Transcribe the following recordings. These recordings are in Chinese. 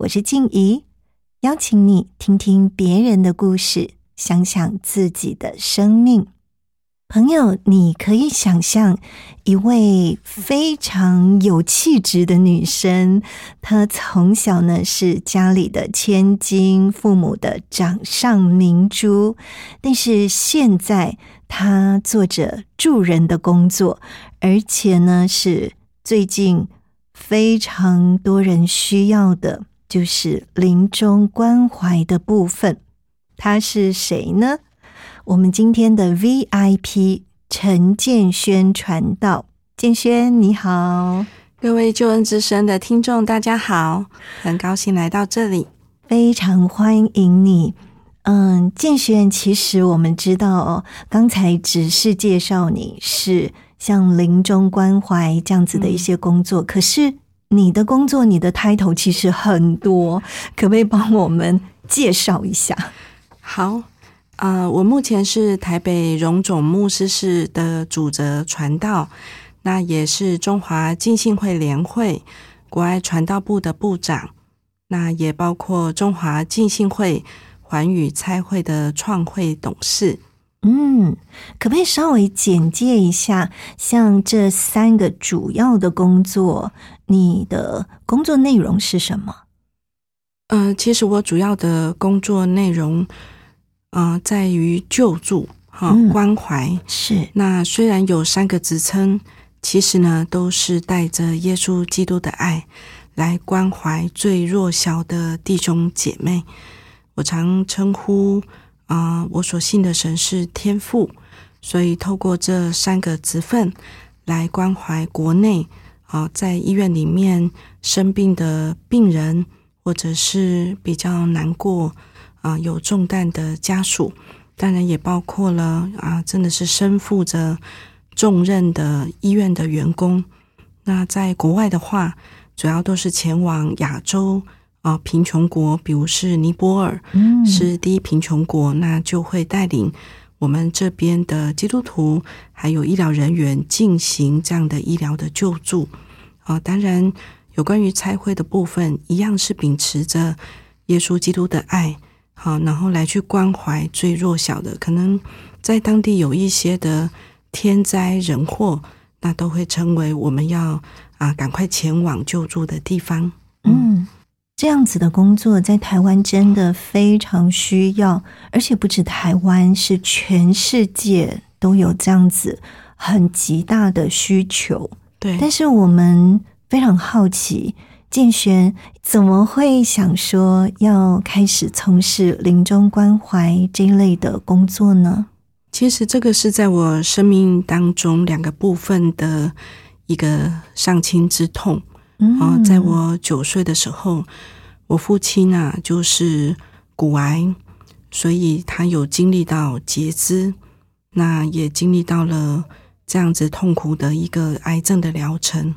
我是静怡，邀请你听听别人的故事，想想自己的生命。朋友，你可以想象一位非常有气质的女生，她从小呢是家里的千金，父母的掌上明珠，但是现在她做着助人的工作，而且呢是最近非常多人需要的，就是临终关怀的部分。他是谁呢？我们今天的 VIP 陈建轩传道，建轩你好，各位救恩之声的听众，大家好，很高兴来到这里，非常欢迎你。嗯，建轩，其实我们知道哦，刚才只是介绍你是像临终关怀这样子的一些工作，可是你的工作，你的 title 其实很多，可不可以帮我们介绍一下？好。呃，我目前是台北荣总牧师室的主责传道，那也是中华浸信会联会国外传道部的部长，那也包括中华浸信会环宇差会的创会董事。嗯，可不可以稍微简介一下，像这三个主要的工作，你的工作内容是什么？呃，其实我主要的工作内容。啊，在于救助哈关怀是。那虽然有三个职称，其实呢都是带着耶稣基督的爱来关怀最弱小的弟兄姐妹。我常称呼啊，我所信的神是天父，所以透过这三个职分来关怀国内啊，在医院里面生病的病人，或者是比较难过。啊，有重担的家属，当然也包括了啊，真的是身负着重任的医院的员工。那在国外的话，主要都是前往亚洲啊贫穷国，比如是尼泊尔，是第一贫穷国，那就会带领我们这边的基督徒还有医疗人员进行这样的医疗的救助。啊，当然有关于拆会的部分，一样是秉持着耶稣基督的爱。好，然后来去关怀最弱小的，可能在当地有一些的天灾人祸，那都会成为我们要啊赶快前往救助的地方。嗯，这样子的工作在台湾真的非常需要，而且不止台湾，是全世界都有这样子很极大的需求。对，但是我们非常好奇。建轩怎么会想说要开始从事临终关怀这一类的工作呢？其实这个是在我生命当中两个部分的一个上亲之痛啊。在我九岁的时候，我父亲啊就是骨癌，所以他有经历到截肢，那也经历到了这样子痛苦的一个癌症的疗程。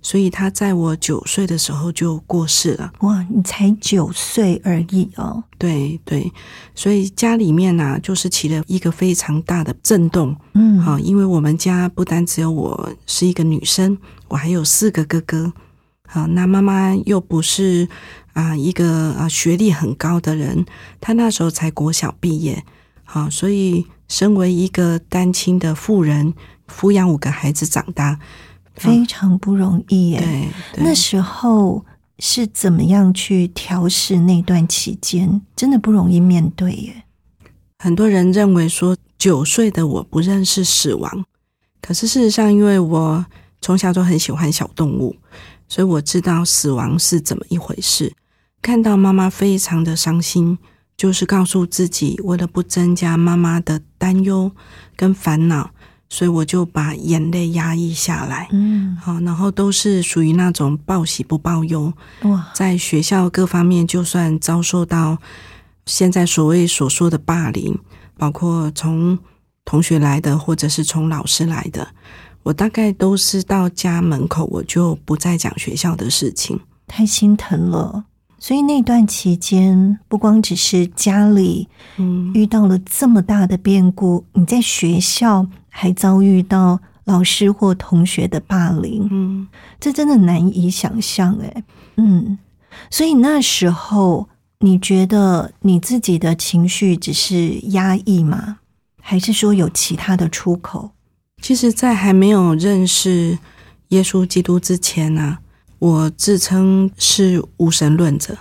所以他在我九岁的时候就过世了。哇，你才九岁而已哦。对对，所以家里面呢，就是起了一个非常大的震动。嗯，好，因为我们家不单只有我是一个女生，我还有四个哥哥。好，那妈妈又不是啊一个啊学历很高的人，她那时候才国小毕业。好，所以身为一个单亲的妇人，抚养五个孩子长大。非常不容易耶。那时候是怎么样去调试那段期间？真的不容易面对耶。很多人认为说九岁的我不认识死亡，可是事实上，因为我从小就很喜欢小动物，所以我知道死亡是怎么一回事。看到妈妈非常的伤心，就是告诉自己，为了不增加妈妈的担忧跟烦恼，所以我就把眼泪压抑下来。嗯，好，然后都是属于那种报喜不报忧，哇，在学校各方面，就算遭受到现在所谓所说的霸凌，包括从同学来的，或者是从老师来的，我大概都是到家门口，我就不再讲学校的事情。太心疼了。所以那段期间，不光只是家里嗯，遇到了这么大的变故，你在学校还遭遇到老师或同学的霸凌，嗯，这真的难以想象哎。嗯，所以那时候你觉得你自己的情绪只是压抑吗？还是说有其他的出口？其实，在还没有认识耶稣基督之前呢、我自称是无神论者，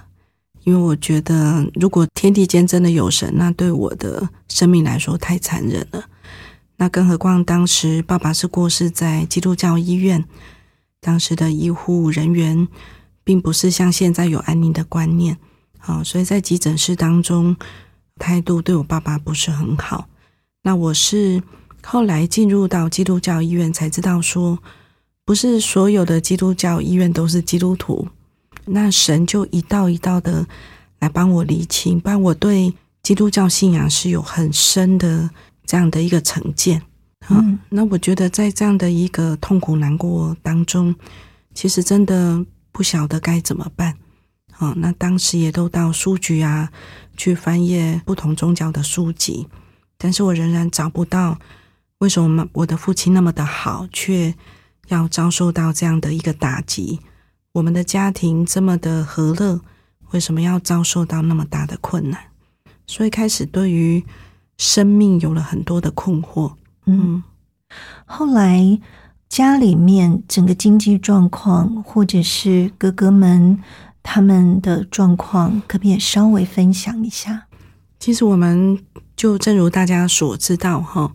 因为我觉得如果天地间真的有神，那对我的生命来说太残忍了。那更何况当时爸爸是过世在基督教医院，当时的医护人员并不是像现在有安宁的观念，好，所以在急诊室当中态度对我爸爸不是很好。那我是后来进入到基督教医院才知道说，不是所有的基督教医院都是基督徒，那神就一道一道的来帮我理清，帮我对基督教信仰是有很深的这样的一个成见。啊嗯，那我觉得在这样的一个痛苦难过当中，其实真的不晓得该怎么办。好、那当时也都到书局啊去翻阅不同宗教的书籍，但是我仍然找不到为什么我的父亲那么的好，却要遭受到这样的一个打击。我们的家庭这么的和乐，为什么要遭受到那么大的困难？所以开始对于生命有了很多的困惑。嗯，后来家里面整个经济状况，或者是哥哥们他们的状况，可不可以稍微分享一下？其实我们就正如大家所知道哈，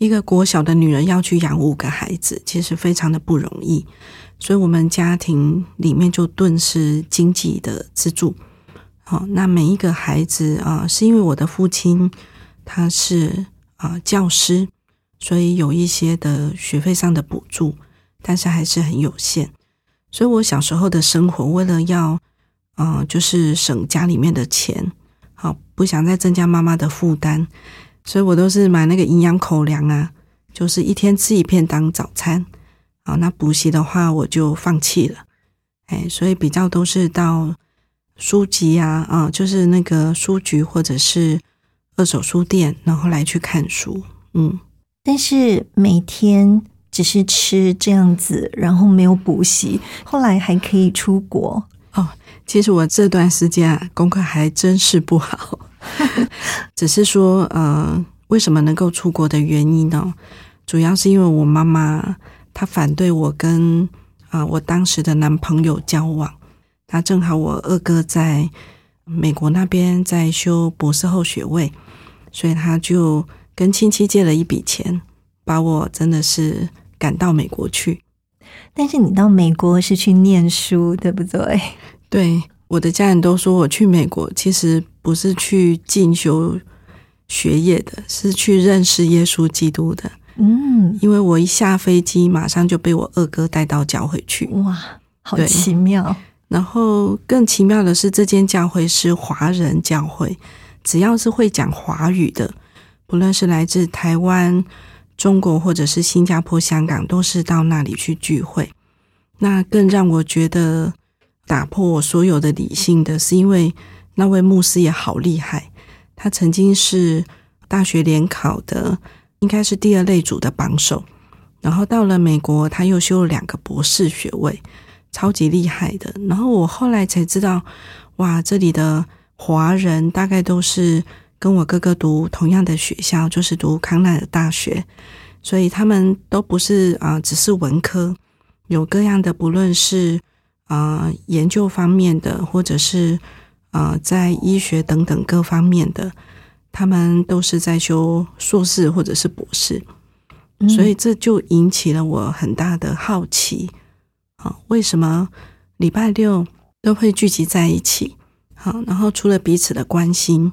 一个国小的女人要去养五个孩子，其实非常的不容易。所以，我们家庭里面就顿时经济的支柱。好，那每一个孩子啊、是因为我的父亲他是啊、教师，所以有一些的学费上的补助，但是还是很有限。所以我小时候的生活，为了要啊、就是省家里面的钱，好不想再增加妈妈的负担，所以我都是买那个营养口粮啊，就是一天吃一片当早餐。好，那补习的话我就放弃了，哎，所以比较都是到书籍啊啊，就是那个书局或者是二手书店，然后来去看书。嗯，但是每天只是吃这样子，然后没有补习，后来还可以出国哦。其实我这段时间啊，功课还真是不好，只是说呃，为什么能够出国的原因呢？主要是因为我妈妈她反对我跟啊、我当时的男朋友交往，他正好我二哥在美国那边在修博士后学位，所以他就跟亲戚借了一笔钱，把我真的是赶到美国去。但是你到美国是去念书，对不对？对，我的家人都说我去美国其实不是去进修学业的，是去认识耶稣基督的。嗯，因为我一下飞机，马上就被我二哥带到教会去。哇，好奇妙。然后更奇妙的是，这间教会是华人教会，只要是会讲华语的，不论是来自台湾、中国或者是新加坡、香港，都是到那里去聚会。那更让我觉得打破我所有的理性的是，因为那位牧师也好厉害，他曾经是大学联考的，应该是第二类组的榜首。然后到了美国，他又修了两个博士学位，超级厉害的。然后我后来才知道，哇，这里的华人大概都是跟我哥哥读同样的学校，就是读康奈尔大学，所以他们都不是啊、只是文科，有各样的，不论是啊研究方面的，或者是啊在医学等等各方面的，他们都是在修硕士或者是博士，所以这就引起了我很大的好奇。啊，为什么礼拜六都会聚集在一起？好，然后除了彼此的关心，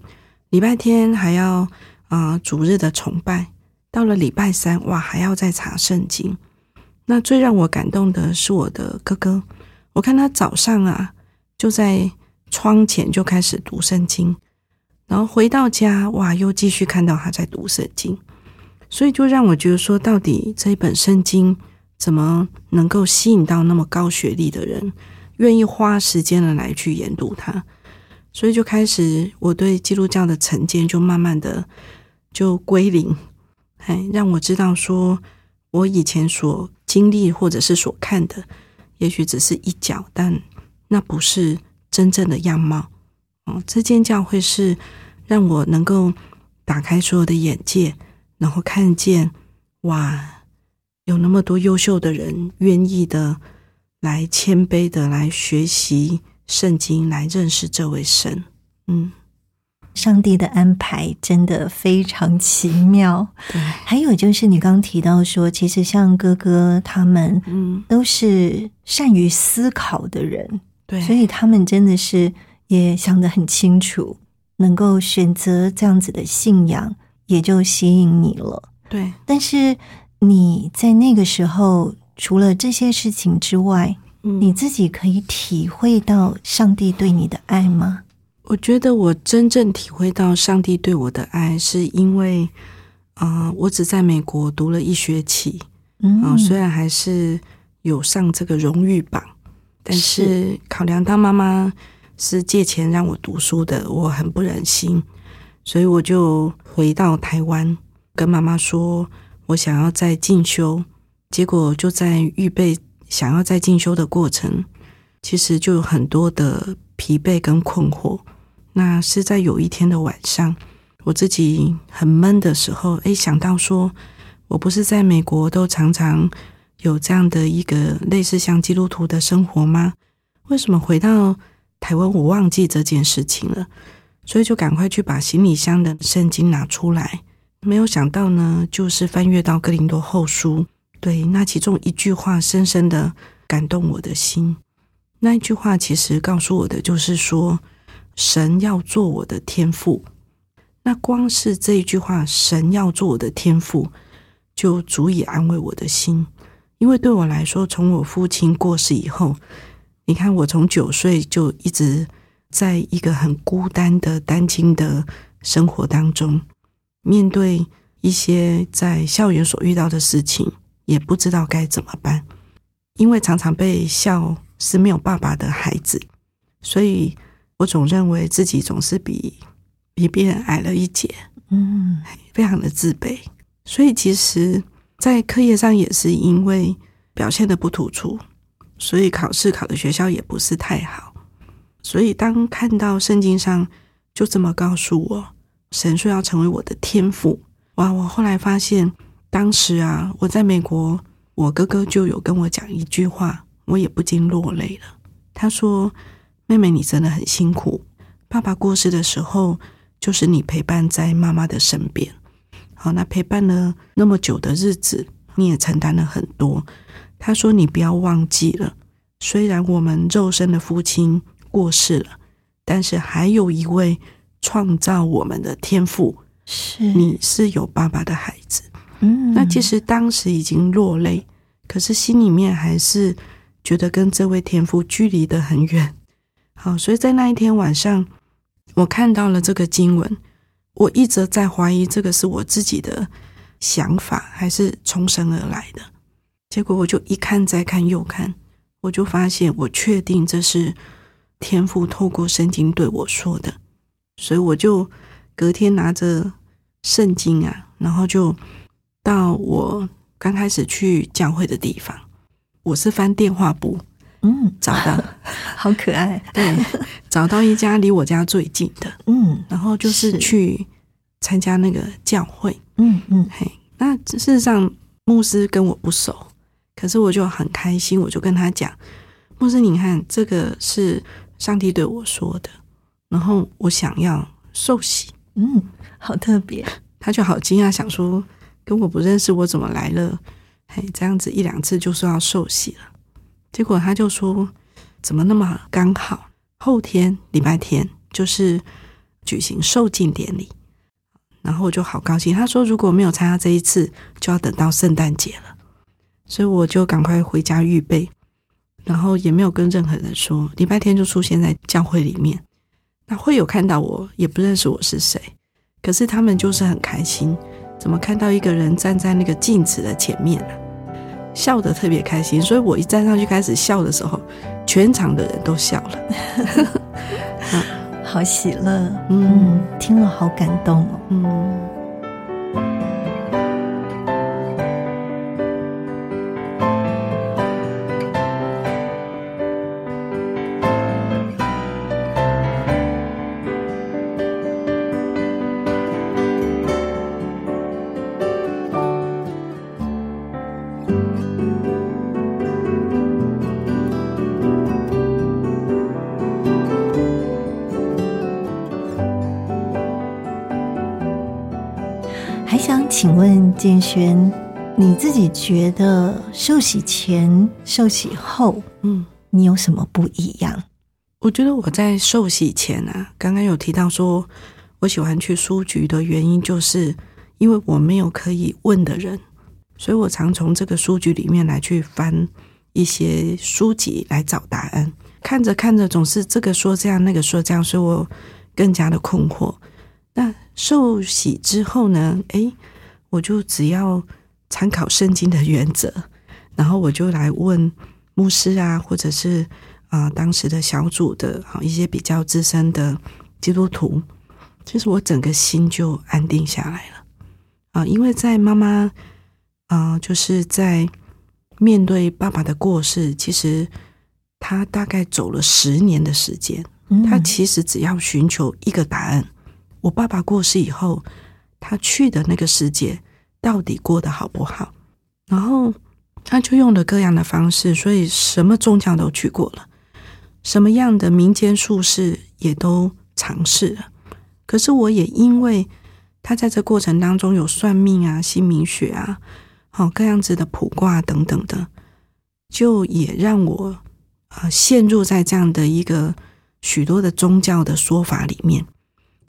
礼拜天还要啊主日的崇拜，到了礼拜三哇还要再查圣经。那最让我感动的是我的哥哥，我看他早上啊就在窗前就开始读圣经，然后回到家哇又继续看到他在读圣经，所以就让我觉得说，到底这一本圣经怎么能够吸引到那么高学历的人，愿意花时间的来去研读它？所以就开始，我对基督教的成见就慢慢的就归零，哎，让我知道说，我以前所经历或者是所看的，也许只是一角，但那不是真正的样貌。哦，这间教会是让我能够打开所有的眼界，然后看见哇，有那么多优秀的人愿意的来谦卑的来学习。圣经来认识这位神，嗯，上帝的安排真的非常奇妙。对，还有就是你刚刚提到说，其实像哥哥他们，嗯，都是善于思考的人，对，所以他们真的是也想得很清楚，能够选择这样子的信仰，也就吸引你了。对，但是你在那个时候，除了这些事情之外，你自己可以体会到上帝对你的爱吗？我觉得我真正体会到上帝对我的爱，是因为，啊，我只在美国读了一学期，嗯，虽然还是有上这个荣誉榜，但是考量到妈妈是借钱让我读书的，我很不忍心，所以我就回到台湾，跟妈妈说我想要再进修，结果就在预备。想要再进修的过程，其实就有很多的疲惫跟困惑。那是在有一天的晚上，我自己很闷的时候，诶，想到说，我不是在美国都常常有这样的一个类似像基督徒的生活吗？为什么回到台湾我忘记这件事情了？所以就赶快去把行李箱的圣经拿出来。没有想到呢，就是翻阅到哥林多后书。对，那其中一句话深深的感动我的心。那一句话其实告诉我的就是说，神要做我的天赋。那光是这一句话，神要做我的天赋，就足以安慰我的心。因为对我来说，从我父亲过世以后，你看我从九岁就一直在一个很孤单的单亲的生活当中，面对一些在校园所遇到的事情。也不知道该怎么办，因为常常被笑是没有爸爸的孩子，所以我总认为自己总是比比别人矮了一截，嗯，非常的自卑。所以其实，在课业上也是因为表现的不突出，所以考试考的学校也不是太好。所以当看到圣经上就这么告诉我，神说要成为我的天赋，哇！我后来发现。当时啊，我在美国，我哥哥就有跟我讲一句话，我也不禁落泪了。他说：“妹妹，你真的很辛苦。爸爸过世的时候，就是你陪伴在妈妈的身边。好，那陪伴了那么久的日子，你也承担了很多。”他说：“你不要忘记了，虽然我们肉身的父亲过世了，但是还有一位创造我们的天赋，是你是有爸爸的孩子。”嗯，那其实当时已经落泪，可是心里面还是觉得跟这位天父距离的很远。好，所以在那一天晚上，我看到了这个经文，我一直在怀疑这个是我自己的想法，还是从神而来的。结果我就一看再看又看，我就发现我确定这是天父透过圣经对我说的，所以我就隔天拿着圣经啊，然后就。到我刚开始去教会的地方，我是翻电话簿，嗯，找到，好可爱，对，找到一家离我家最近的，嗯，然后就是去参加那个教会，嗯嗯，嘿，那事实上牧师跟我不熟，可是我就很开心，我就跟他讲，牧师，你看这个是上帝对我说的，然后我想要受洗。嗯，好特别。他就好惊讶，想说跟我不认识，我怎么来了？嘿，这样子一两次就说要受洗了。结果他就说，怎么那么刚好？后天礼拜天就是举行受敬典礼，然后我就好高兴。他说如果没有参加这一次，就要等到圣诞节了，所以我就赶快回家预备，然后也没有跟任何人说。礼拜天就出现在教会里面，那会有看到我，也不认识我是谁，可是他们就是很开心，怎么看到一个人站在那个镜子的前面呢？笑得特别开心，所以我一站上去开始笑的时候，全场的人都笑了，好喜乐，嗯，听了好感动哦，嗯。你自己觉得受洗前、受洗后，嗯，你有什么不一样？我觉得我在受洗前啊，刚刚有提到说，我喜欢去书局的原因，就是因为我没有可以问的人，所以我常从这个书局里面来去翻一些书籍来找答案。看着看着，总是这个说这样，那个说这样，所以我更加的困惑。那受洗之后呢？诶，我就只要参考圣经的原则，然后我就来问牧师啊，或者是啊当时的小组的啊一些比较资深的基督徒，其实我整个心就安定下来了啊，因为在妈妈啊，就是在面对爸爸的过世，其实他大概走了十年的时间，他其实只要寻求一个答案。我爸爸过世以后，他去的那个世界到底过得好不好？然后他就用了各样的方式，所以什么宗教都去过了，什么样的民间术士也都尝试了。可是我也因为他在这过程当中有算命啊、姓名学啊、好各样子的卜卦等等的，就也让我啊陷入在这样的一个许多的宗教的说法里面。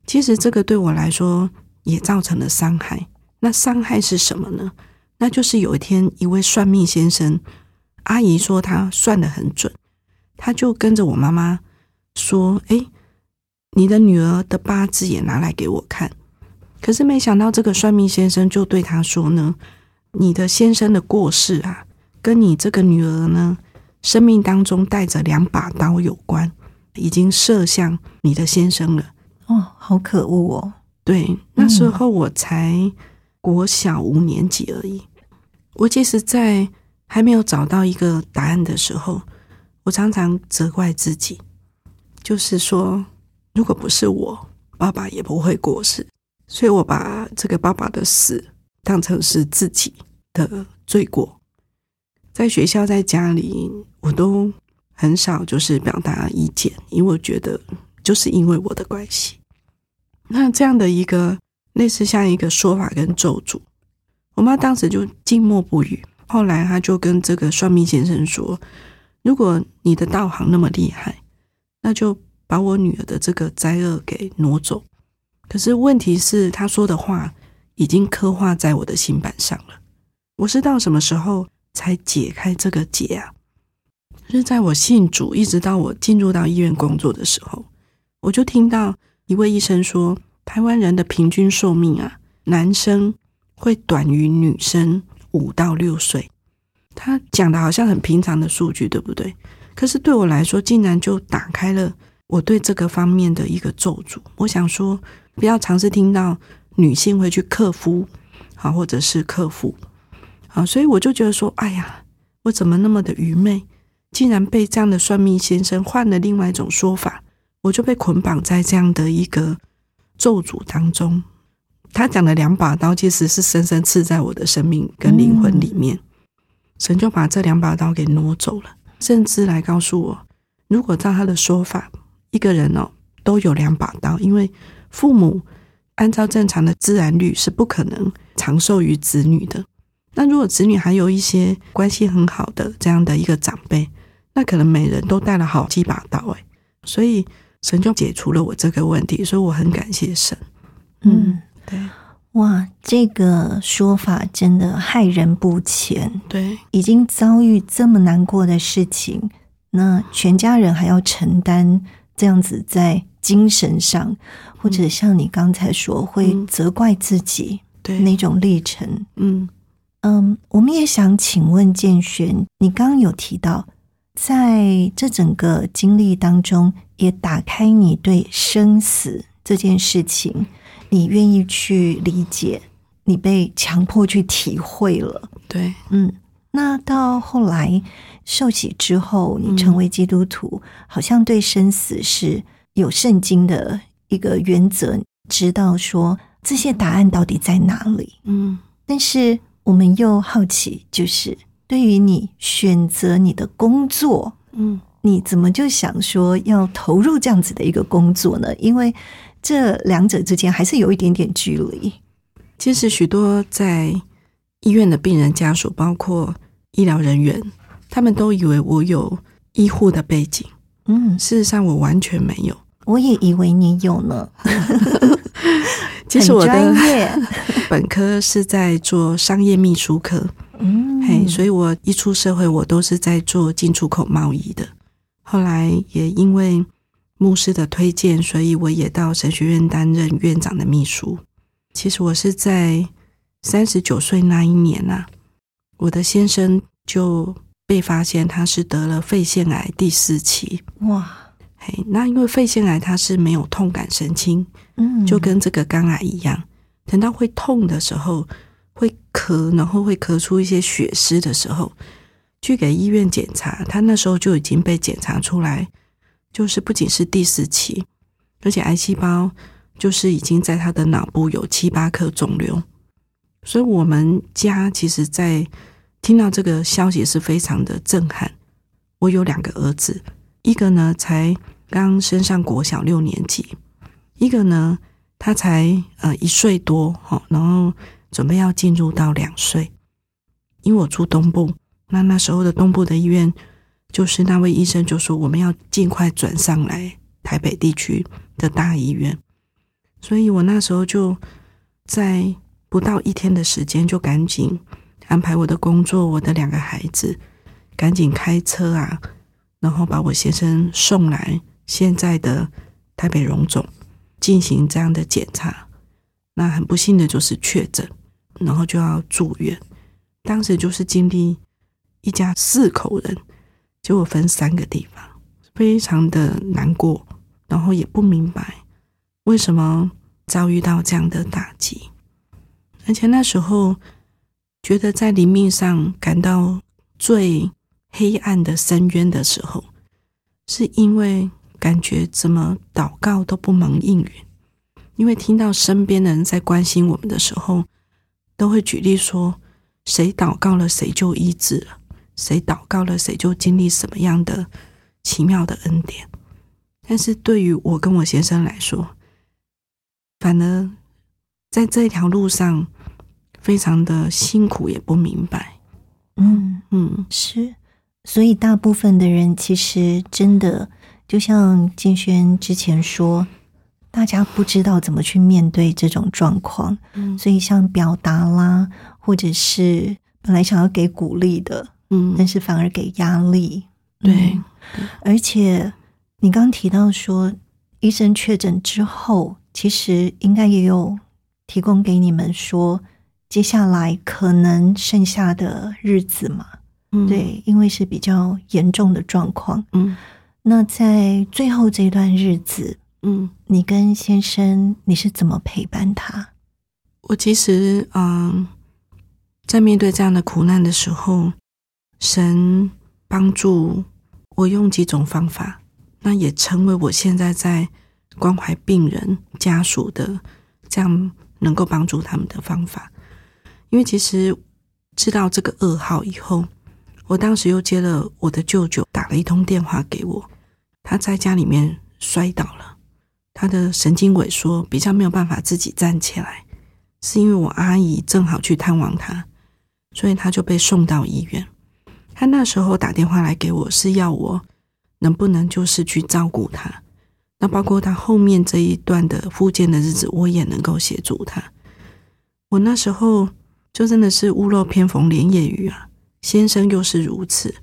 其实这个对我来说也造成了伤害。那伤害是什么呢？那就是有一天，一位算命先生阿姨说他算的很准，他就跟着我妈妈说：“哎，你的女儿的八字也拿来给我看。”可是没想到，这个算命先生就对他说呢：“你的先生的过世啊，跟你这个女儿呢，生命当中带着两把刀有关，已经射向你的先生了。”哦，好可恶哦！对，那时候我才国小五年级而已。我其实，在还没有找到一个答案的时候，我常常责怪自己，就是说，如果不是我，爸爸也不会过世。所以我把这个爸爸的死当成是自己的罪过。在学校，在家里，我都很少就是表达意见，因为我觉得就是因为我的关系。那这样的一个类似像一个说法跟咒诅，我妈当时就静默不语。后来她就跟这个算命先生说：“如果你的道行那么厉害，那就把我女儿的这个灾厄给挪走。”可是问题是，他说的话已经刻画在我的心板上了。我是到什么时候才解开这个结啊？是在我信主，一直到我进入到医院工作的时候，我就听到。一位医生说，台湾人的平均寿命啊，男生会短于女生五到六岁。他讲的好像很平常的数据，对不对？可是对我来说，竟然就打开了我对这个方面的一个咒诅。我想说，不要尝试听到女性会去克夫，好，或者是克夫，好，所以我就觉得说，哎呀，我怎么那么的愚昧，竟然被这样的算命先生换了另外一种说法。我就被捆绑在这样的一个咒诅当中。他讲的两把刀，其实是深深刺在我的生命跟灵魂里面。神就把这两把刀给挪走了。甚至来告诉我，如果照他的说法，一个人哦都有两把刀，因为父母按照正常的自然律是不可能长寿于子女的。那如果子女还有一些关系很好的这样的一个长辈，那可能每人都带了好几把刀哎，所以神就解除了我这个问题，所以我很感谢神。嗯，对哇，这个说法真的害人不浅。对已经遭遇这么难过的事情，那全家人还要承担这样子在精神上，或者像你刚才说会嗯责怪自己对，那种历程。嗯嗯，我们也想请问建璇，你刚刚有提到，在这整个经历当中，也打开你对生死这件事情，你愿意去理解，你被强迫去体会了。对嗯，那到后来受洗之后，你成为基督徒，好像对生死是有圣经的一个原则，知道说这些答案到底在哪里。嗯但是我们又好奇，就是对于你选择你的工作，嗯你怎么就想说要投入这样子的一个工作呢？因为这两者之间还是有一点点距离。其实许多在医院的病人家属，包括医疗人员，他们都以为我有医护的背景，嗯，事实上我完全没有。我也以为你有呢，其实我的业，本科是在做商业秘书科，嗯，嘿，所以我一出社会，我都是在做进出口贸易的。后来也因为牧师的推荐，所以我也到神学院担任院长的秘书。其实我是在三十九岁那一年呐、我的先生就被发现他是得了肺腺癌第四期。哇，嘿，那因为肺腺癌它是没有痛感神经，嗯，就跟这个肝癌一样，等到会痛的时候，会咳，然后会咳出一些血丝的时候，去给医院检查，他那时候就已经被检查出来，就是不仅是第四期，而且癌细胞就是已经在他的脑部有七八颗肿瘤，所以我们家其实在听到这个消息是非常的震撼。我有两个儿子，一个呢才刚升上国小六年级，一个呢他才呃一岁多哈，然后准备要进入到两岁。因为我住东部，那那时候的东部的医院，就是那位医生就说我们要尽快转上来台北地区的大医院，所以我那时候就在不到一天的时间，就赶紧安排我的工作，我的两个孩子，赶紧开车啊，然后把我先生送来现在的台北荣总进行这样的检查。那很不幸的就是确诊，然后就要住院。当时就是经历一家四口人，结果分三个地方，非常的难过，然后也不明白为什么遭遇到这样的打击，而且那时候觉得在灵命上感到最黑暗的深渊的时候，是因为感觉怎么祷告都不蒙应允，因为听到身边的人在关心我们的时候，都会举例说。谁祷告了，谁就医治了；谁祷告了，谁就经历什么样的奇妙的恩典。但是对于我跟我先生来说，反而在这一条路上非常的辛苦，也不明白。嗯嗯，是，所以大部分的人其实真的就像金轩之前说，大家不知道怎么去面对这种状况，嗯所以像表达啦，或者是本来想要给鼓励的，嗯但是反而给压力。对嗯而且你刚提到说，医生确诊之后，其实应该也有提供给你们说，接下来可能剩下的日子嘛，嗯，对，因为是比较严重的状况。嗯那在最后这段日子，嗯，你跟先生你是怎么陪伴他？我其实嗯，在面对这样的苦难的时候，神帮助我用几种方法，那也成为我现在在关怀病人家属的这样能够帮助他们的方法。因为其实知道这个噩耗以后，我当时又接了我的舅舅打了一通电话给我，他在家里面摔倒了，他的神经萎缩，比较没有办法自己站起来，是因为我阿姨正好去探望他，所以他就被送到医院。他那时候打电话来给我，是要我能不能就是去照顾他，那包括他后面这一段的复健的日子，我也能够协助他。我那时候就真的是屋漏偏逢连夜雨啊。先生又是如此，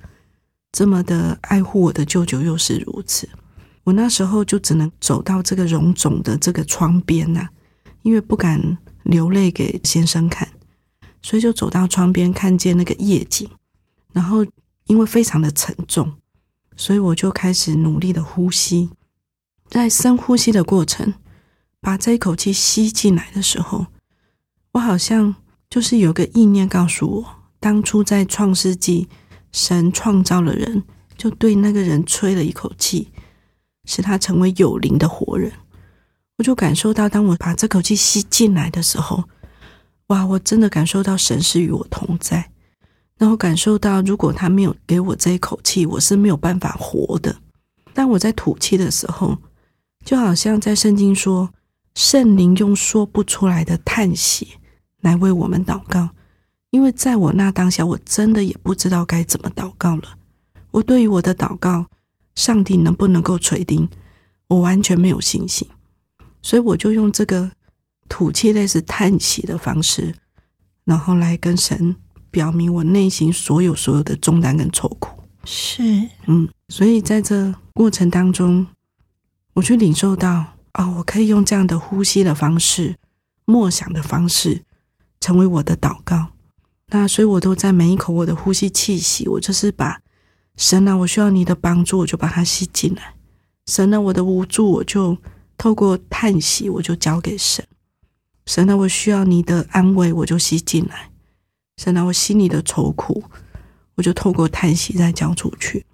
这么的爱护我的舅舅又是如此，我那时候就只能走到这个荣总的这个窗边呐，因为不敢流泪给先生看，所以就走到窗边看见那个夜景，然后因为非常的沉重，所以我就开始努力的呼吸，在深呼吸的过程，把这一口气吸进来的时候，我好像就是有个意念告诉我。当初在创世纪，神创造了人，就对那个人吹了一口气，使他成为有灵的活人。我就感受到，当我把这口气吸进来的时候，哇！我真的感受到神是与我同在。然后感受到，如果他没有给我这一口气，我是没有办法活的。当我在吐气的时候，就好像在圣经说，圣灵用说不出来的叹息来为我们祷告。因为在我那当下，我真的也不知道该怎么祷告了。我对于我的祷告，上帝能不能够垂听，我完全没有信心。所以我就用这个吐气类似叹息的方式，然后来跟神表明我内心所有所有的重担跟愁苦。是，嗯，所以在这过程当中，我去领受到，哦，我可以用这样的呼吸的方式、默想的方式，成为我的祷告。那所以，我都在每一口我的呼吸气息，我就是把神啊，我需要你的帮助，我就把它吸进来。神啊，我的无助，我就透过叹息，我就交给神。神啊，我需要你的安慰，我就吸进来。神啊，我心里的愁苦，我就透过叹息再交出去。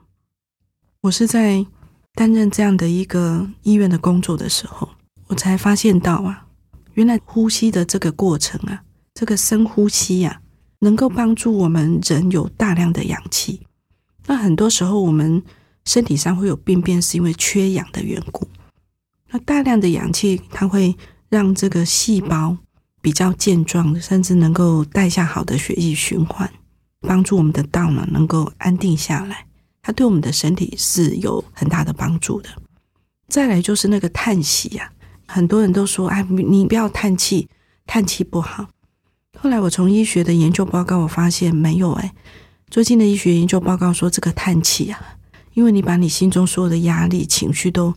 我是在担任这样的一个医院的工作的时候，我才发现到啊，原来呼吸的这个过程啊，这个深呼吸呀。能够帮助我们人有大量的氧气，那很多时候我们身体上会有病变，是因为缺氧的缘故。那大量的氧气，它会让这个细胞比较健壮，甚至能够带下好的血液循环，帮助我们的大脑能够安定下来。它对我们的身体是有很大的帮助的。再来就是那个叹息呀，很多人都说：“哎，你不要叹气，叹气不好。”后来我从医学的研究报告，我发现没有哎。最近的医学研究报告说，这个叹气啊，因为你把你心中所有的压力、情绪都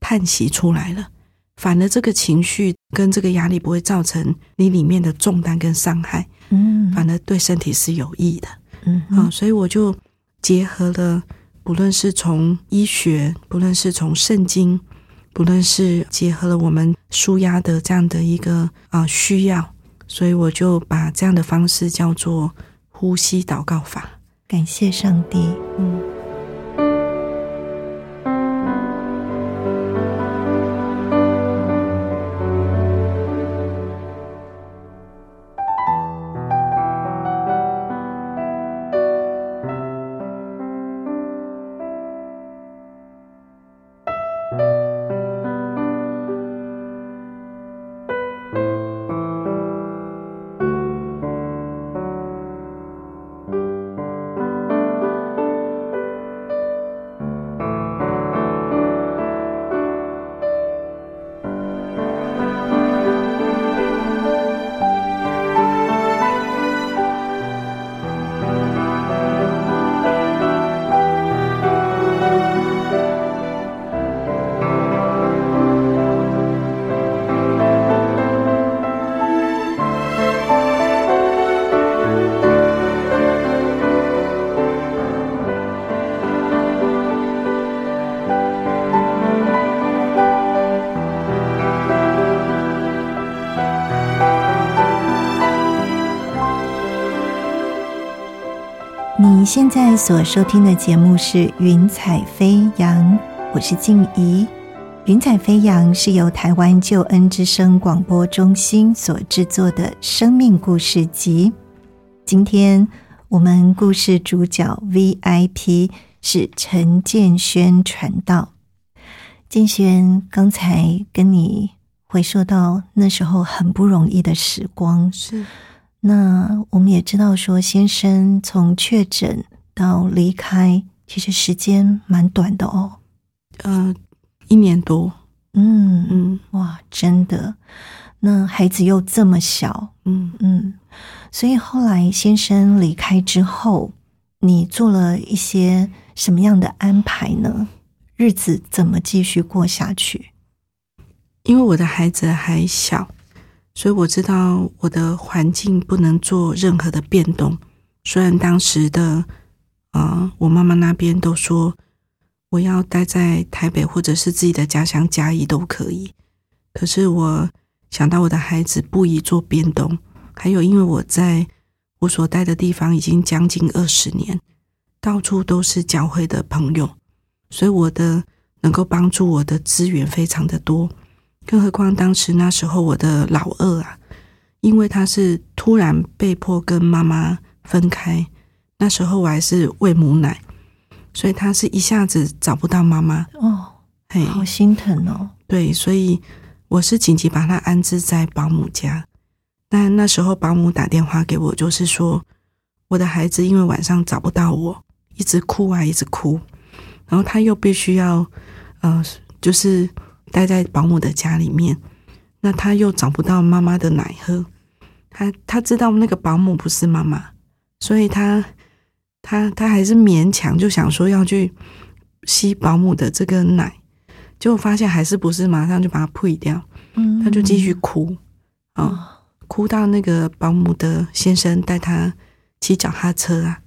叹息出来了，反而这个情绪跟这个压力不会造成你里面的重担跟伤害，嗯，反而对身体是有益的，嗯啊，所以我就结合了，不论是从医学，不论是从圣经，不论是结合了我们舒压的这样的一个啊需要。所以我就把这样的方式叫做呼吸祷告法。感谢上帝，嗯。在所收听的节目是《云彩飞扬》，我是静怡。《云彩飞扬》是由台湾救恩之声广播中心所制作的生命故事集。今天我们故事主角 VIP 是陈建轩传道。建轩刚才跟你回溯到那时候很不容易的时光，是那我们也知道说，先生从确诊到离开，其实时间蛮短的哦。呃一年多，嗯嗯哇，真的。那孩子又这么小，嗯嗯，所以后来先生离开之后，你做了一些什么样的安排呢？日子怎么继续过下去？因为我的孩子还小，所以我知道我的环境不能做任何的变动。虽然当时的呃，我妈妈那边都说我要待在台北或者是自己的家乡嘉义都可以，可是我想到我的孩子不宜做变动，还有因为我在我所待的地方已经将近二十年，到处都是教会的朋友，所以我的能够帮助我的资源非常的多。更何况当时那时候我的老二啊，因为他是突然被迫跟妈妈分开，那时候我还是喂母奶，所以他是一下子找不到妈妈，哦，嘿，好心疼哦。对，所以我是紧急把他安置在保姆家。但那时候保姆打电话给我，就是说我的孩子因为晚上找不到我，一直哭啊，一直哭，然后他又必须要呃，就是待在保姆的家里面，那他又找不到妈妈的奶喝，他他知道那个保姆不是妈妈，所以他他他还是勉强就想说要去吸保姆的这个奶。结果发现还是不是，马上就把它退掉，嗯他就继续哭，啊、哦，哭到那个保姆的先生带他骑脚踏车啊，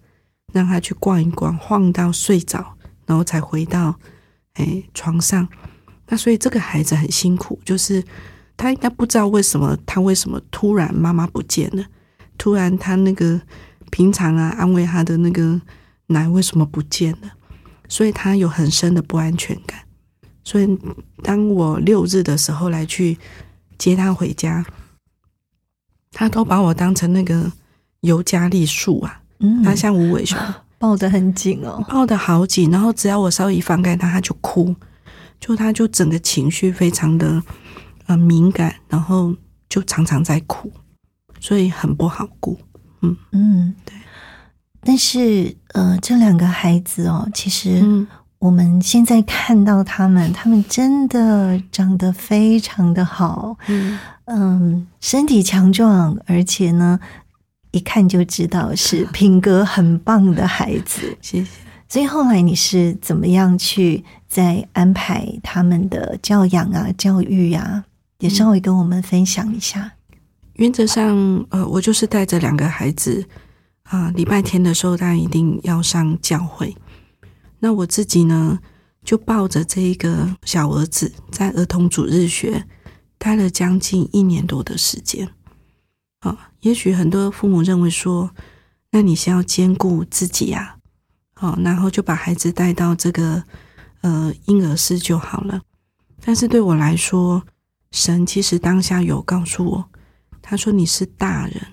让他去逛一逛，晃到睡着，然后才回到哎床上。那所以这个孩子很辛苦，就是他应该不知道为什么他为什么突然妈妈不见了，突然他那个平常啊安慰他的那个奶为什么不见了，所以他有很深的不安全感。所以当我六日的时候来去接他回家，他都把我当成那个尤加利树啊，嗯他像无尾熊，抱得很紧哦。抱得好紧，然后只要我稍微一放开他，他就哭，就他就整个情绪非常的呃敏感，然后就常常在哭，所以很不好顾。嗯嗯，对。但是呃，这两个孩子哦，其实嗯我们现在看到他们，他们真的长得非常的好，嗯，嗯，身体强壮，而且呢，一看就知道是 品格很棒的孩子。谢谢。所以后来你是怎么样去在安排他们的教养啊、教育啊？也稍微跟我们分享一下。原则上，呃，我就是带着两个孩子啊、礼拜天的时候当然一定要上教会。那我自己呢，就抱着这一个小儿子在儿童主日学待了将近一年多的时间。啊，也许很多父母认为说，那你先要兼顾自己呀、好，然后就把孩子带到这个呃婴儿室就好了。但是对我来说，神其实当下有告诉我，他说你是大人，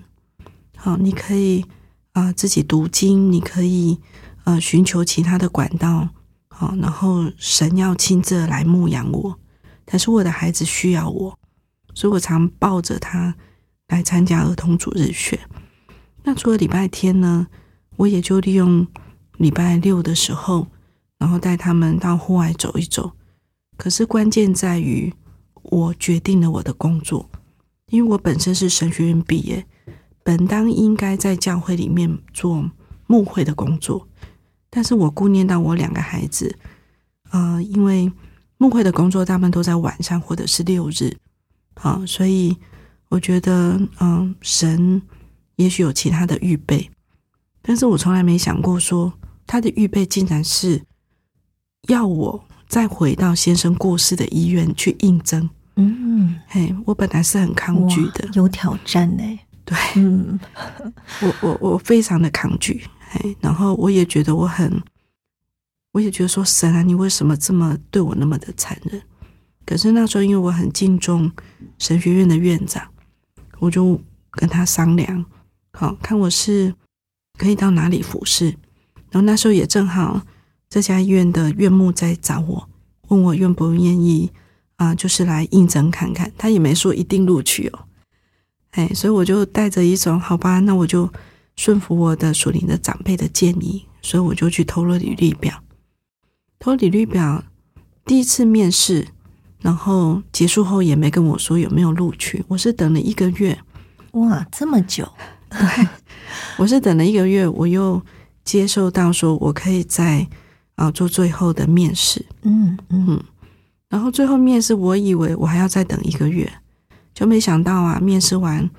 好，你可以啊、自己读经，你可以呃寻求其他的管道，好，然后神要亲自来牧养我，但是我的孩子需要我，所以我常抱着他来参加儿童主日学。那除了礼拜天呢，我也就利用礼拜六的时候，然后带他们到户外走一走。可是关键在于，我决定了我的工作，因为我本身是神学院毕业，本当应该在教会里面做牧会的工作，但是我顾念到我两个孩子，呃，因为牧会的工作大部分都在晚上或者是六日，好、所以我觉得，嗯、神也许有其他的预备，但是我从来没想过说他的预备竟然是要我再回到先生过世的医院去应征。嗯，嘿，我本来是很抗拒的，有挑战呢。对嗯 我我我非常的抗拒，嘿，然后我也觉得我很，我也觉得说神啊，你为什么这么对我那么的残忍？可是那时候因为我很敬重神学院的院长，我就跟他商量，好看我是可以到哪里服侍。然后那时候也正好这家医院的院牧在找我，问我愿不愿意啊，就是来应征看看。他也没说一定录取哦，哎，所以我就带着一种好吧，那我就顺服我的属灵的长辈的建议，所以我就去投了履历表。投履历表，第一次面试，然后结束后也没跟我说有没有录取，我是等了一个月。哇，这么久！对，我是等了一个月，我又。接受到说，我可以在啊做最后的面试，嗯嗯，然后最后面试，我以为我还要再等一个月，就没想到啊，面试完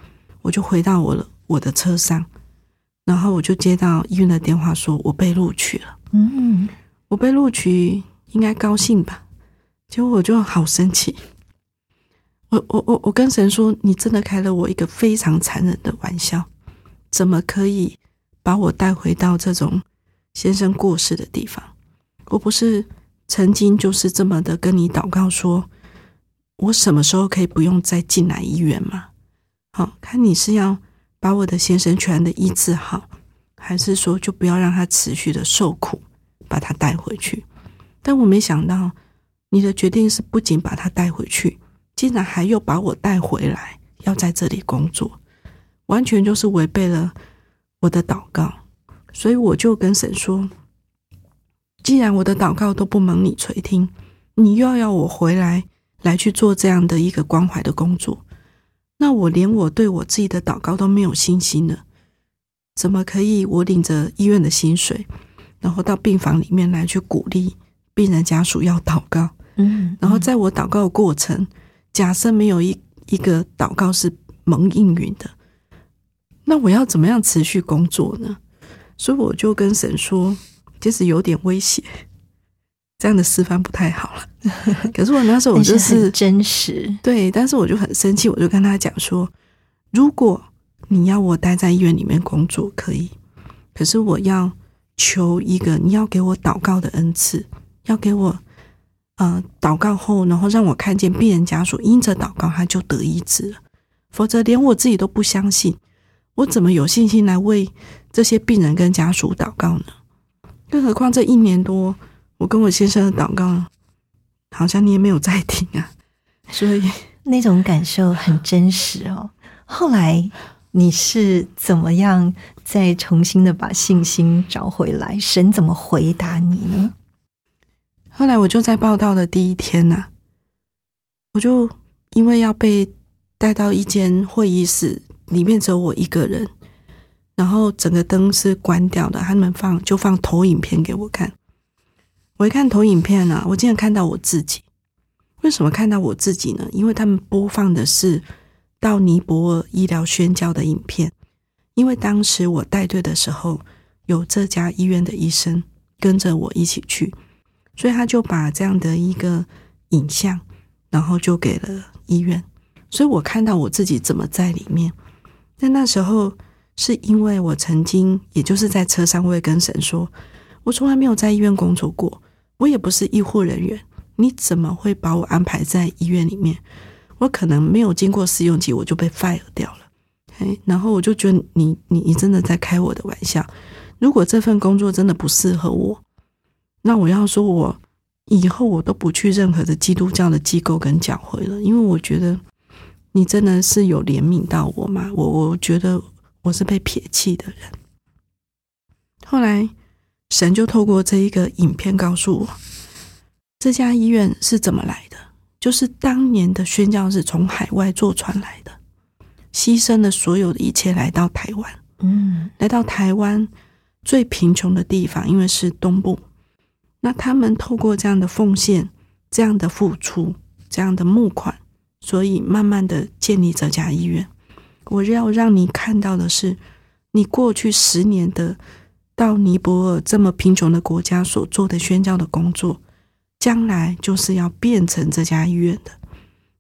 我就回到我了我的车上，然后我就接到医院的电话，说我被录取了，嗯，我被录取应该高兴吧？结果我就好生气，我我我我跟神说，你真的开了我一个非常残忍的玩笑，怎么可以？把我带回到这种先生过世的地方，我不是曾经就是这么的跟你祷告说，我什么时候可以不用再进来医院吗？好看你是要把我的先生全的医治好，还是说就不要让他持续的受苦，把他带回去？但我没想到你的决定是不仅把他带回去，竟然还又把我带回来，要在这里工作，完全就是违背了。我的祷告，所以我就跟神说：“既然我的祷告都不蒙你垂听，你又要我回来来去做这样的一个关怀的工作，那我连我对我自己的祷告都没有信心了，怎么可以我领着医院的薪水，然后到病房里面来去鼓励病人家属要祷告？嗯，然后在我祷告的过程，假设没有一一个祷告是蒙应允的。”那我要怎么样持续工作呢？所以我就跟神说，其实有点威胁，这样的示范不太好了。可是我那时候我就是真实，对，但是我就很生气，我就跟他讲说，如果你要我待在医院里面工作可以，可是我要求一个，你要给我祷告的恩赐，要给我呃祷告后，然后让我看见病人家属因着祷告他就得医治了，否则连我自己都不相信。我怎么有信心来为这些病人跟家属祷告呢？更何况这一年多，我跟我先生的祷告，好像你也没有在听啊。所以那种感受很真实哦。后来你是怎么样再重新的把信心找回来？神怎么回答你呢？后来我就在报道的第一天呐，我就因为要被带到一间会议室。里面只有我一个人，然后整个灯是关掉的，他们放就放投影片给我看。我一看投影片呢，我竟然看到我自己。为什么看到我自己呢？因为他们播放的是到尼泊尔医疗宣教的影片。因为当时我带队的时候，有这家医院的医生跟着我一起去，所以他就把这样的一个影像，然后就给了医院。所以我看到我自己怎么在里面。但那时候是因为我曾经，也就是在车上，我也跟神说，我从来没有在医院工作过，我也不是医护人员，你怎么会把我安排在医院里面？我可能没有经过试用期，我就被 fire 掉了。哎，然后我就觉得你你你真的在开我的玩笑。如果这份工作真的不适合我，那我要说我以后我都不去任何的基督教的机构跟教会了，因为我觉得。你真的是有怜悯到我吗？我我觉得我是被撇弃的人。后来神就透过这一个影片告诉我，这家医院是怎么来的，就是当年的宣教士从海外坐船来的，牺牲了所有的一切来到台湾。嗯，来到台湾最贫穷的地方，因为是东部。那他们透过这样的奉献、这样的付出、这样的募款。所以，慢慢的建立这家医院。我要让你看到的是，你过去十年的到尼泊尔这么贫穷的国家所做的宣教的工作，将来就是要变成这家医院的。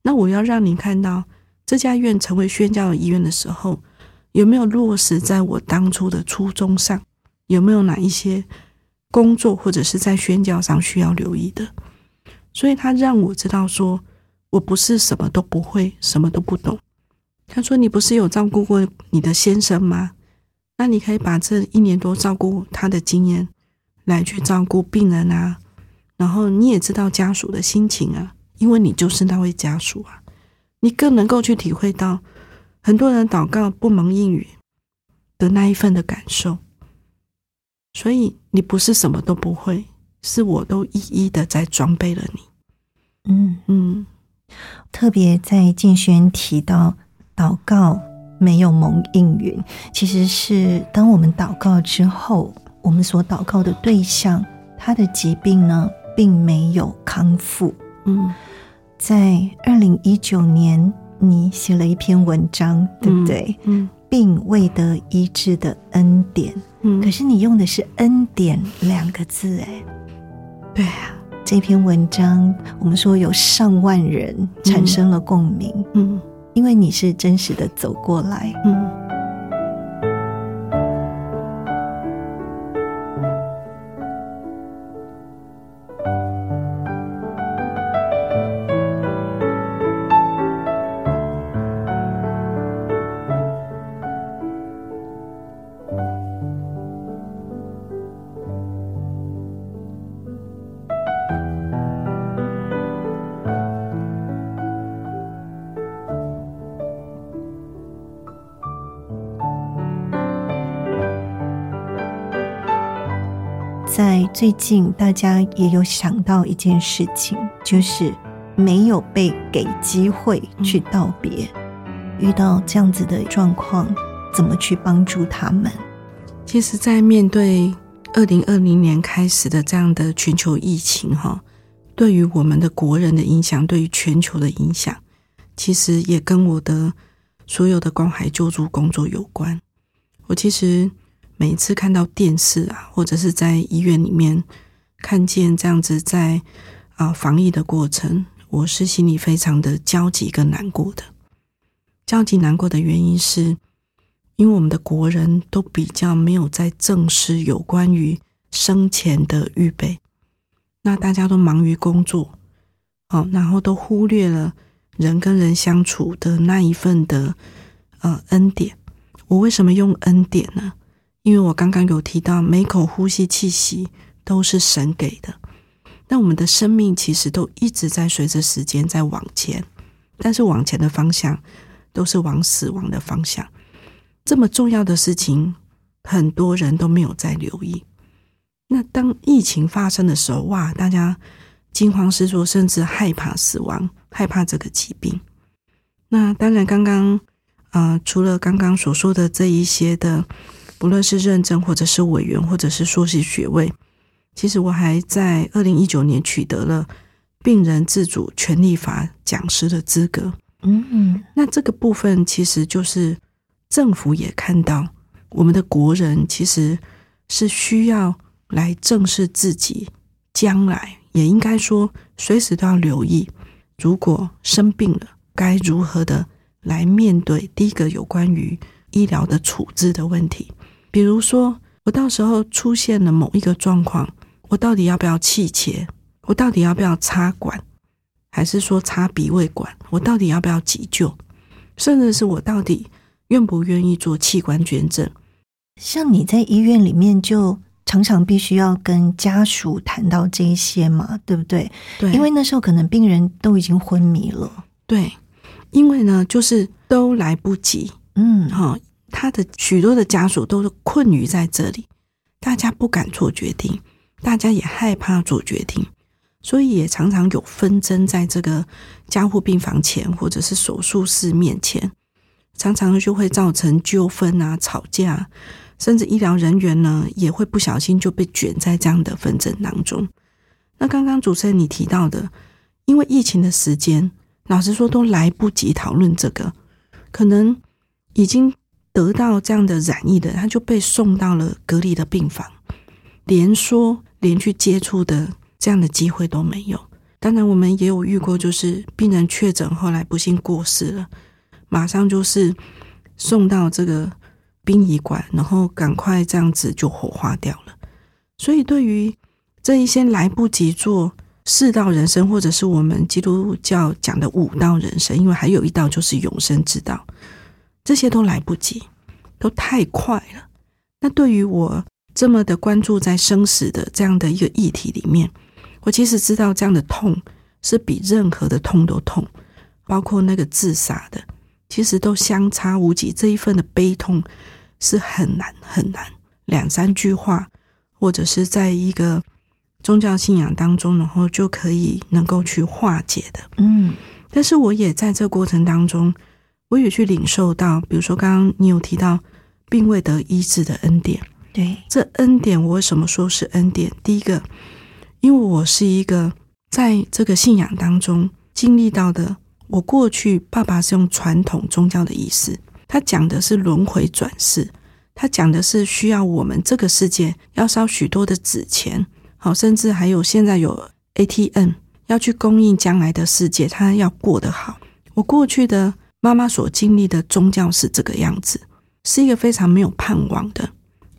那我要让你看到，这家医院成为宣教的医院的时候，有没有落实在我当初的初衷上？有没有哪一些工作或者是在宣教上需要留意的？所以他让我知道说。我不是什么都不会，什么都不懂。他说：“你不是有照顾过你的先生吗？那你可以把这一年多照顾他的经验来去照顾病人啊，然后你也知道家属的心情啊，因为你就是那位家属啊，你更能够去体会到很多人祷告不蒙应允的那一份的感受。所以你不是什么都不会，是我都一一的在装备了你。嗯，嗯特别在静轩提到祷告没有蒙应允，其实是当我们祷告之后，我们所祷告的对象他的疾病呢，并没有康复。嗯。在二零一九年，你写了一篇文章，对不对？嗯病未得医治的恩典，嗯，可是你用的是“恩典”两个字，哎，对啊，这篇文章我们说有上万人产生了共鸣，嗯因为你是真实的走过来。嗯在最近，大家也有想到一件事情，就是没有被给机会去道别。遇到这样子的状况，怎么去帮助他们？其实，在面对二零二零年开始的这样的全球疫情，哈，对于我们的国人的影响，对于全球的影响，其实也跟我的所有的关怀救助工作有关。我其实每次看到电视啊，或者是在医院里面看见这样子在啊防疫的过程，我是心里非常的焦急跟难过的。焦急难过的原因是，因为我们的国人都比较没有在正视有关于生前的预备，那大家都忙于工作，哦，然后都忽略了人跟人相处的那一份的呃恩典。我为什么用恩典呢？因为我刚刚有提到，每口呼吸气息都是神给的。那我们的生命其实都一直在随着时间在往前，但是往前的方向都是往死亡的方向。这么重要的事情，很多人都没有在留意。那当疫情发生的时候，哇，大家惊慌失措，甚至害怕死亡，害怕这个疾病。那当然，刚刚呃，除了刚刚所说的这一些的，不论是认证或者是委员或者是硕士学位，其实我还在二零一九年取得了病人自主权利法讲师的资格。嗯那这个部分其实就是政府也看到，我们的国人其实是需要来正视自己将来，也应该说随时都要留意，如果生病了，该如何的来面对。第一个有关于医疗的处置的问题，比如说我到时候出现了某一个状况，我到底要不要气切？我到底要不要插管？还是说插鼻胃管？我到底要不要急救？甚至是我到底愿不愿意做器官捐赠？像你在医院里面就常常必须要跟家属谈到这一些嘛，对不对？对，因为那时候可能病人都已经昏迷了。对，因为呢，就是都来不及嗯，哈、他的许多的家属都是困于在这里，大家不敢做决定，大家也害怕做决定，所以也常常有纷争在这个加护病房前或者是手术室面前，常常就会造成纠纷啊、吵架，甚至医疗人员呢也会不小心就被卷在这样的纷争当中。那刚刚主持人你提到的，因为疫情的时间，老实说都来不及讨论这个，可能已经得到这样的染疫的，他就被送到了隔离的病房，连说连去接触的这样的机会都没有。当然，我们也有遇过，就是病人确诊后来不幸过世了，马上就是送到这个殡仪馆，然后赶快这样子就火化掉了。所以，对于这一些来不及做四道人生，或者是我们基督教讲的五道人生，因为还有一道就是永生之道，这些都来不及，都太快了。那对于我这么的关注在生死的这样的一个议题里面，我其实知道这样的痛是比任何的痛都痛，包括那个自杀的，其实都相差无几。这一份的悲痛是很难很难，两三句话，或者是在一个宗教信仰当中，然后就可以能够去化解的。嗯，但是我也在这过程当中，我也去领受到，比如说刚刚你有提到并未得医治的恩典。对，这恩典，我为什么说是恩典？第一个，因为我是一个在这个信仰当中经历到的。我过去爸爸是用传统宗教的意思，他讲的是轮回转世，他讲的是需要我们这个世界要烧许多的纸钱，好，甚至还有现在有 ATM 要去供应将来的世界，他要过得好。我过去的妈妈所经历的宗教是这个样子，是一个非常没有盼望的。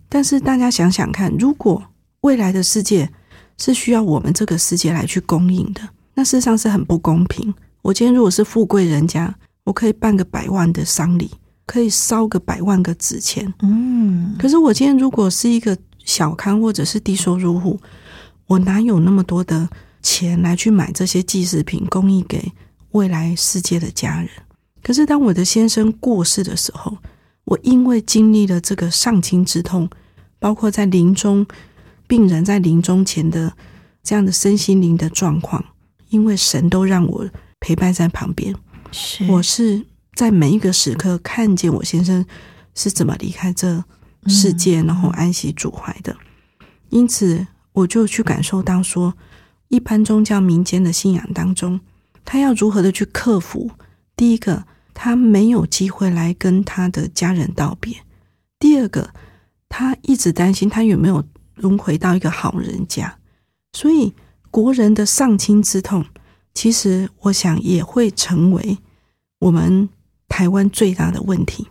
但是大家想想看，如果未来的世界是需要我们这个世界来去供应的，那事实上是很不公平。我今天如果是富贵人家，我可以办个百万的丧礼，可以烧个百万个纸钱。嗯，可是我今天如果是一个小康或者是低收入户，我哪有那么多的钱来去买这些祭祀品供应给未来世界的家人？可是当我的先生过世的时候，我因为经历了这个丧亲之痛。包括在临终，病人在临终前的这样的身心灵的状况，因为神都让我陪伴在旁边，是我是在每一个时刻看见我先生是怎么离开这世界，然后安息主怀的。因此，我就去感受到说，一般宗教民间的信仰当中，他要如何的去克服？第一个，他没有机会来跟他的家人道别；第二个。他一直担心他有没有轮回到一个好人家，所以国人的丧亲之痛，其实我想也会成为我们台湾最大的问题，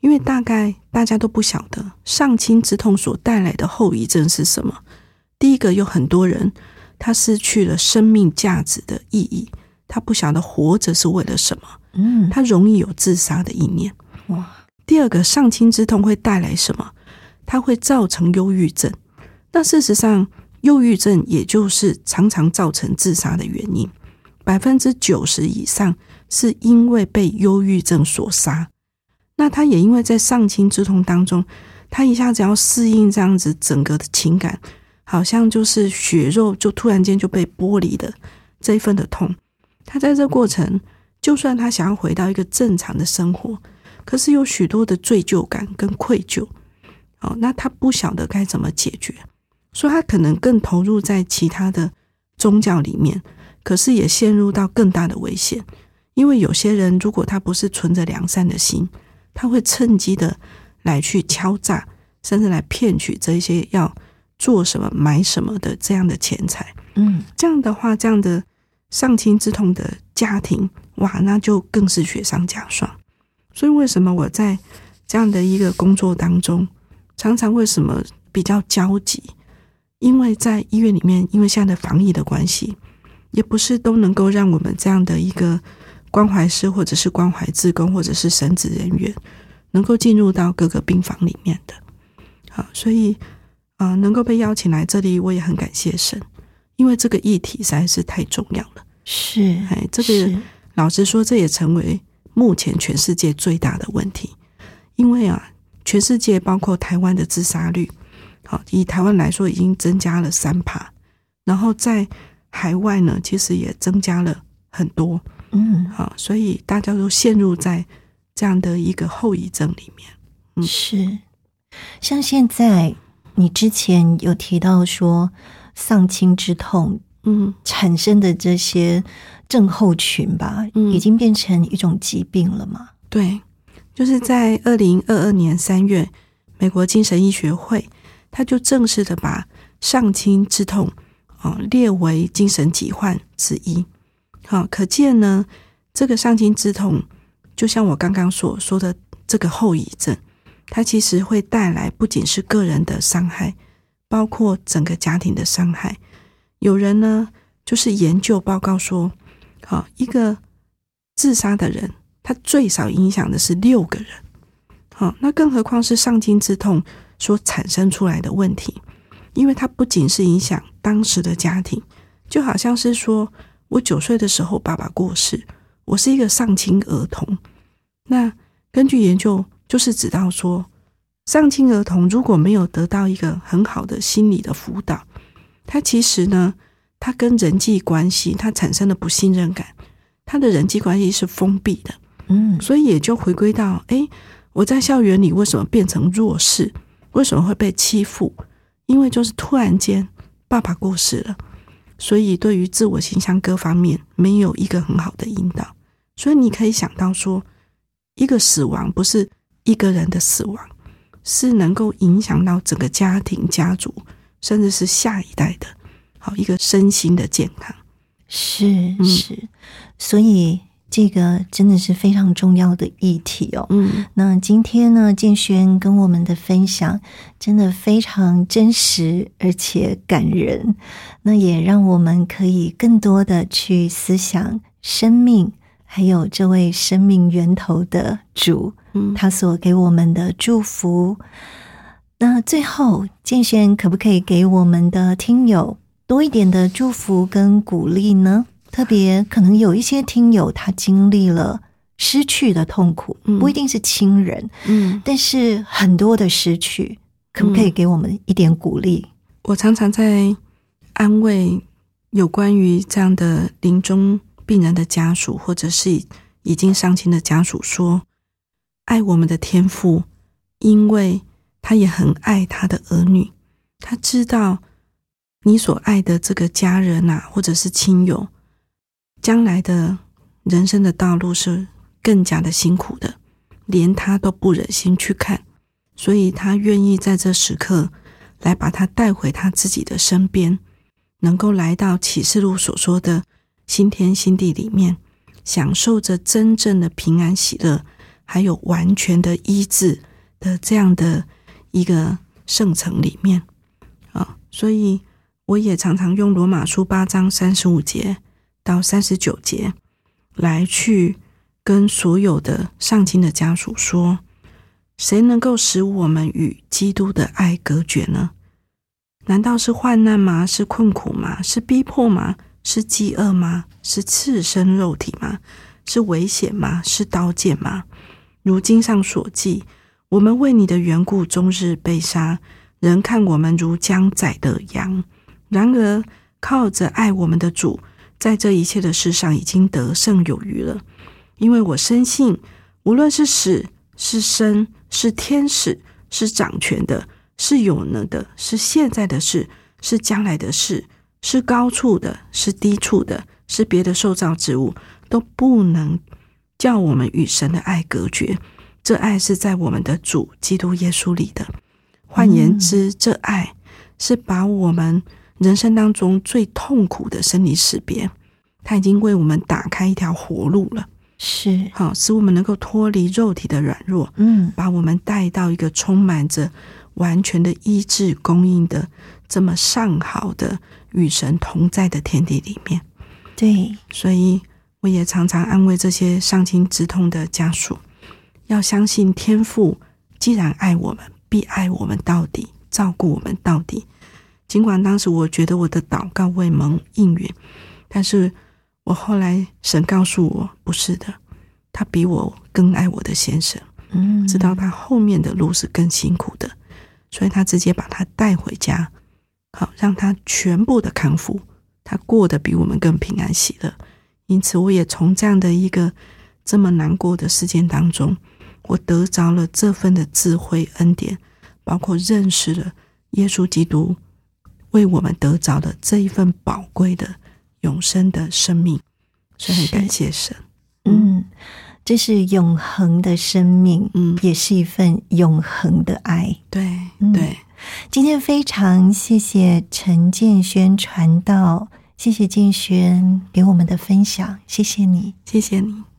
因为大概大家都不晓得丧亲之痛所带来的后遗症是什么。第一个，有很多人他失去了生命价值的意义，他不晓得活着是为了什么，嗯，他容易有自杀的意念。哇，第二个，丧亲之痛会带来什么？它会造成忧郁症，那事实上，忧郁症也就是常常造成自杀的原因，百分之九十以上是因为被忧郁症所杀。那他也因为在丧亲之痛当中，他一下子要适应这样子整个的情感，好像就是血肉就突然间就被剥离的这一份的痛。他在这过程，就算他想要回到一个正常的生活，可是有许多的罪疚感跟愧疚。哦，那他不晓得该怎么解决，所以他可能更投入在其他的宗教里面，可是也陷入到更大的危险。因为有些人如果他不是存着良善的心，他会趁机的来去敲诈，甚至来骗取这些要做什么、买什么的这样的钱财。嗯，这样的话，这样的丧亲之痛的家庭，哇，那就更是雪上加霜。所以，为什么我在这样的一个工作当中？常常为什么比较焦急？因为在医院里面，因为现在的防疫的关系，也不是都能够让我们这样的一个关怀师，或者是关怀志工，或者是神职人员，能够进入到各个病房里面的。好，所以啊，能够被邀请来这里，我也很感谢神，因为这个议题实在是太重要了。是，哎，这个老实说，这也成为目前全世界最大的问题，因为啊。全世界包括台湾的自杀率，好，以台湾来说已经增加了三趴，然后在海外呢，其实也增加了很多，嗯，好，所以大家都陷入在这样的一个后遗症里面。嗯，是，像现在你之前有提到说丧亲之痛，嗯，产生的这些症候群吧，嗯，已经变成一种疾病了嘛？对。就是在二零二二年三月，美国精神医学会他就正式的把丧亲之痛啊列为精神疾患之一。好，可见呢，这个丧亲之痛，就像我刚刚所说的这个后遗症，它其实会带来不仅是个人的伤害，包括整个家庭的伤害。有人呢，就是研究报告说，好一个自杀的人。他最少影响的是六个人，好，那更何况是丧亲之痛所产生出来的问题，因为它不仅是影响当时的家庭，就好像是说我九岁的时候爸爸过世，我是一个丧亲儿童。那根据研究，就是指到说，丧亲儿童如果没有得到一个很好的心理的辅导，他其实呢，他跟人际关系他产生了不信任感，他的人际关系是封闭的，嗯，所以也就回归到，哎，我在校园里为什么变成弱势？为什么会被欺负？因为就是突然间爸爸过世了，所以对于自我形象各方面没有一个很好的引导，所以你可以想到说，一个死亡不是一个人的死亡，是能够影响到整个家庭、家族，甚至是下一代的，好一个身心的健康。是是，所以这个真的是非常重要的议题哦。嗯那今天呢，建轩跟我们的分享真的非常真实，而且感人。那也让我们可以更多的去思想生命，还有这位生命源头的主，嗯，他所给我们的祝福。那最后，建轩可不可以给我们的听友多一点的祝福跟鼓励呢？特别可能有一些听友他经历了失去的痛苦，嗯不一定是亲人，嗯，但是很多的失去，可不可以给我们一点鼓励？我常常在安慰有关于这样的临终病人的家属，或者是已已经丧亲的家属说：“爱我们的天父，因为他也很爱他的儿女，他知道你所爱的这个家人啊，或者是亲友，将来的人生的道路是更加的辛苦的，连他都不忍心去看，所以他愿意在这时刻。”来把他带回他自己的身边，能够来到启示录所说的新天新地里面，享受着真正的平安喜乐，还有完全的医治的这样的一个圣城里面啊。所以我也常常用罗马书八章三十五节到三十九节来去跟所有的上亲的家属说。谁能够使我们与基督的爱隔绝呢？难道是患难吗？是困苦吗？是逼迫吗？是饥饿吗？是赤身肉体吗？是危险吗？是刀剑吗？如经上所记，我们为你的缘故，终日被杀，人看我们如将宰的羊。然而靠着爱我们的主，在这一切的事上已经得胜有余了。因为我深信，无论是死是生，是天使，是掌权的，是有能的，是现在的事，是将来的事，是高处的，是低处的，是别的受造之物，都不能叫我们与神的爱隔绝。这爱是在我们的主基督耶稣里的。换言之，这爱是把我们人生当中最痛苦的生离死别，他已经为我们打开一条活路了。是，好，使我们能够脱离肉体的软弱，嗯，把我们带到一个充满着完全的医治供应的这么上好的与神同在的天地里面。对，所以我也常常安慰这些伤心之痛的家属，要相信天父既然爱我们，必爱我们到底，照顾我们到底。尽管当时我觉得我的祷告未蒙应允，但是。我后来神告诉我，不是的，他比我更爱我的先生，嗯，知道他后面的路是更辛苦的，所以他直接把他带回家，好让他全部的康复，他过得比我们更平安喜乐。因此，我也从这样的一个这么难过的事件当中，我得着了这份的智慧恩典，包括认识了耶稣基督为我们得着的这一份宝贵的。永生的生命，所以很感谢神。嗯，这是永恒的生命，嗯，也是一份永恒的爱。对嗯对，今天非常谢谢陈建轩传道，谢谢静轩给我们的分享，谢谢你。谢谢你。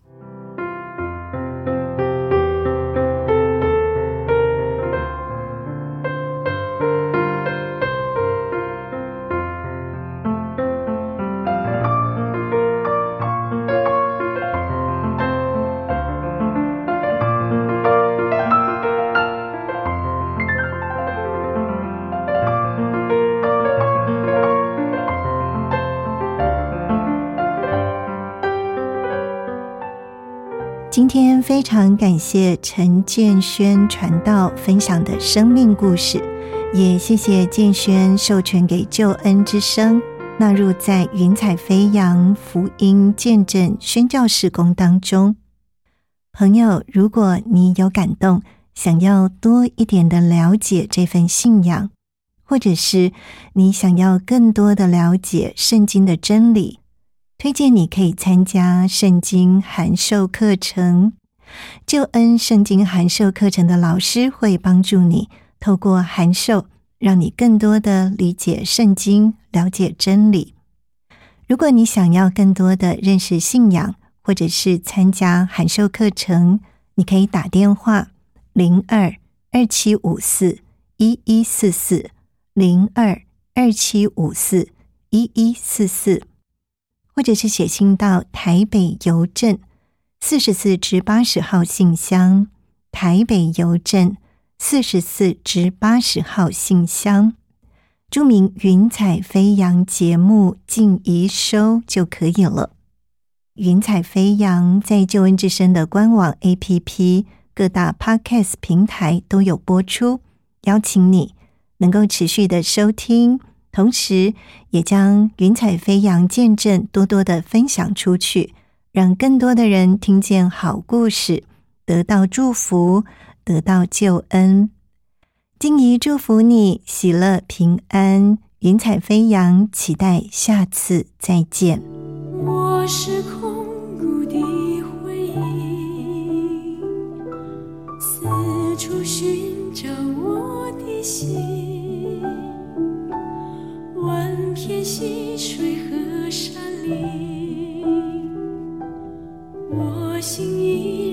非常感谢陈建轩传道分享的生命故事，也谢谢建轩授权给救恩之声纳入在云彩飞扬福音见证宣教事工当中。朋友，如果你有感动，想要多一点的了解这份信仰，或者是你想要更多的了解圣经的真理。推荐你可以参加圣经函授课程，救恩圣经函授课程的老师会帮助你透过函授，让你更多的理解圣经，了解真理。如果你想要更多的认识信仰，或者是参加函授课程，你可以打电话零二二七五四一一四四零二二七五四一一四四。或者是写信到台北邮政四十四至八十号信箱，台北邮政四十四至八十号信箱，注明“云彩飞扬”节目进一收就可以了。云彩飞扬在救恩之声的官网 APP、各大 Podcast 平台都有播出，邀请你能够持续的收听。同时，也将云彩飞扬见证多多的分享出去，让更多的人听见好故事，得到祝福，得到救恩。静怡祝福你喜乐平安，云彩飞扬，期待下次再见。我是空谷的回忆，四处寻找我的心。万片溪水和山，我心依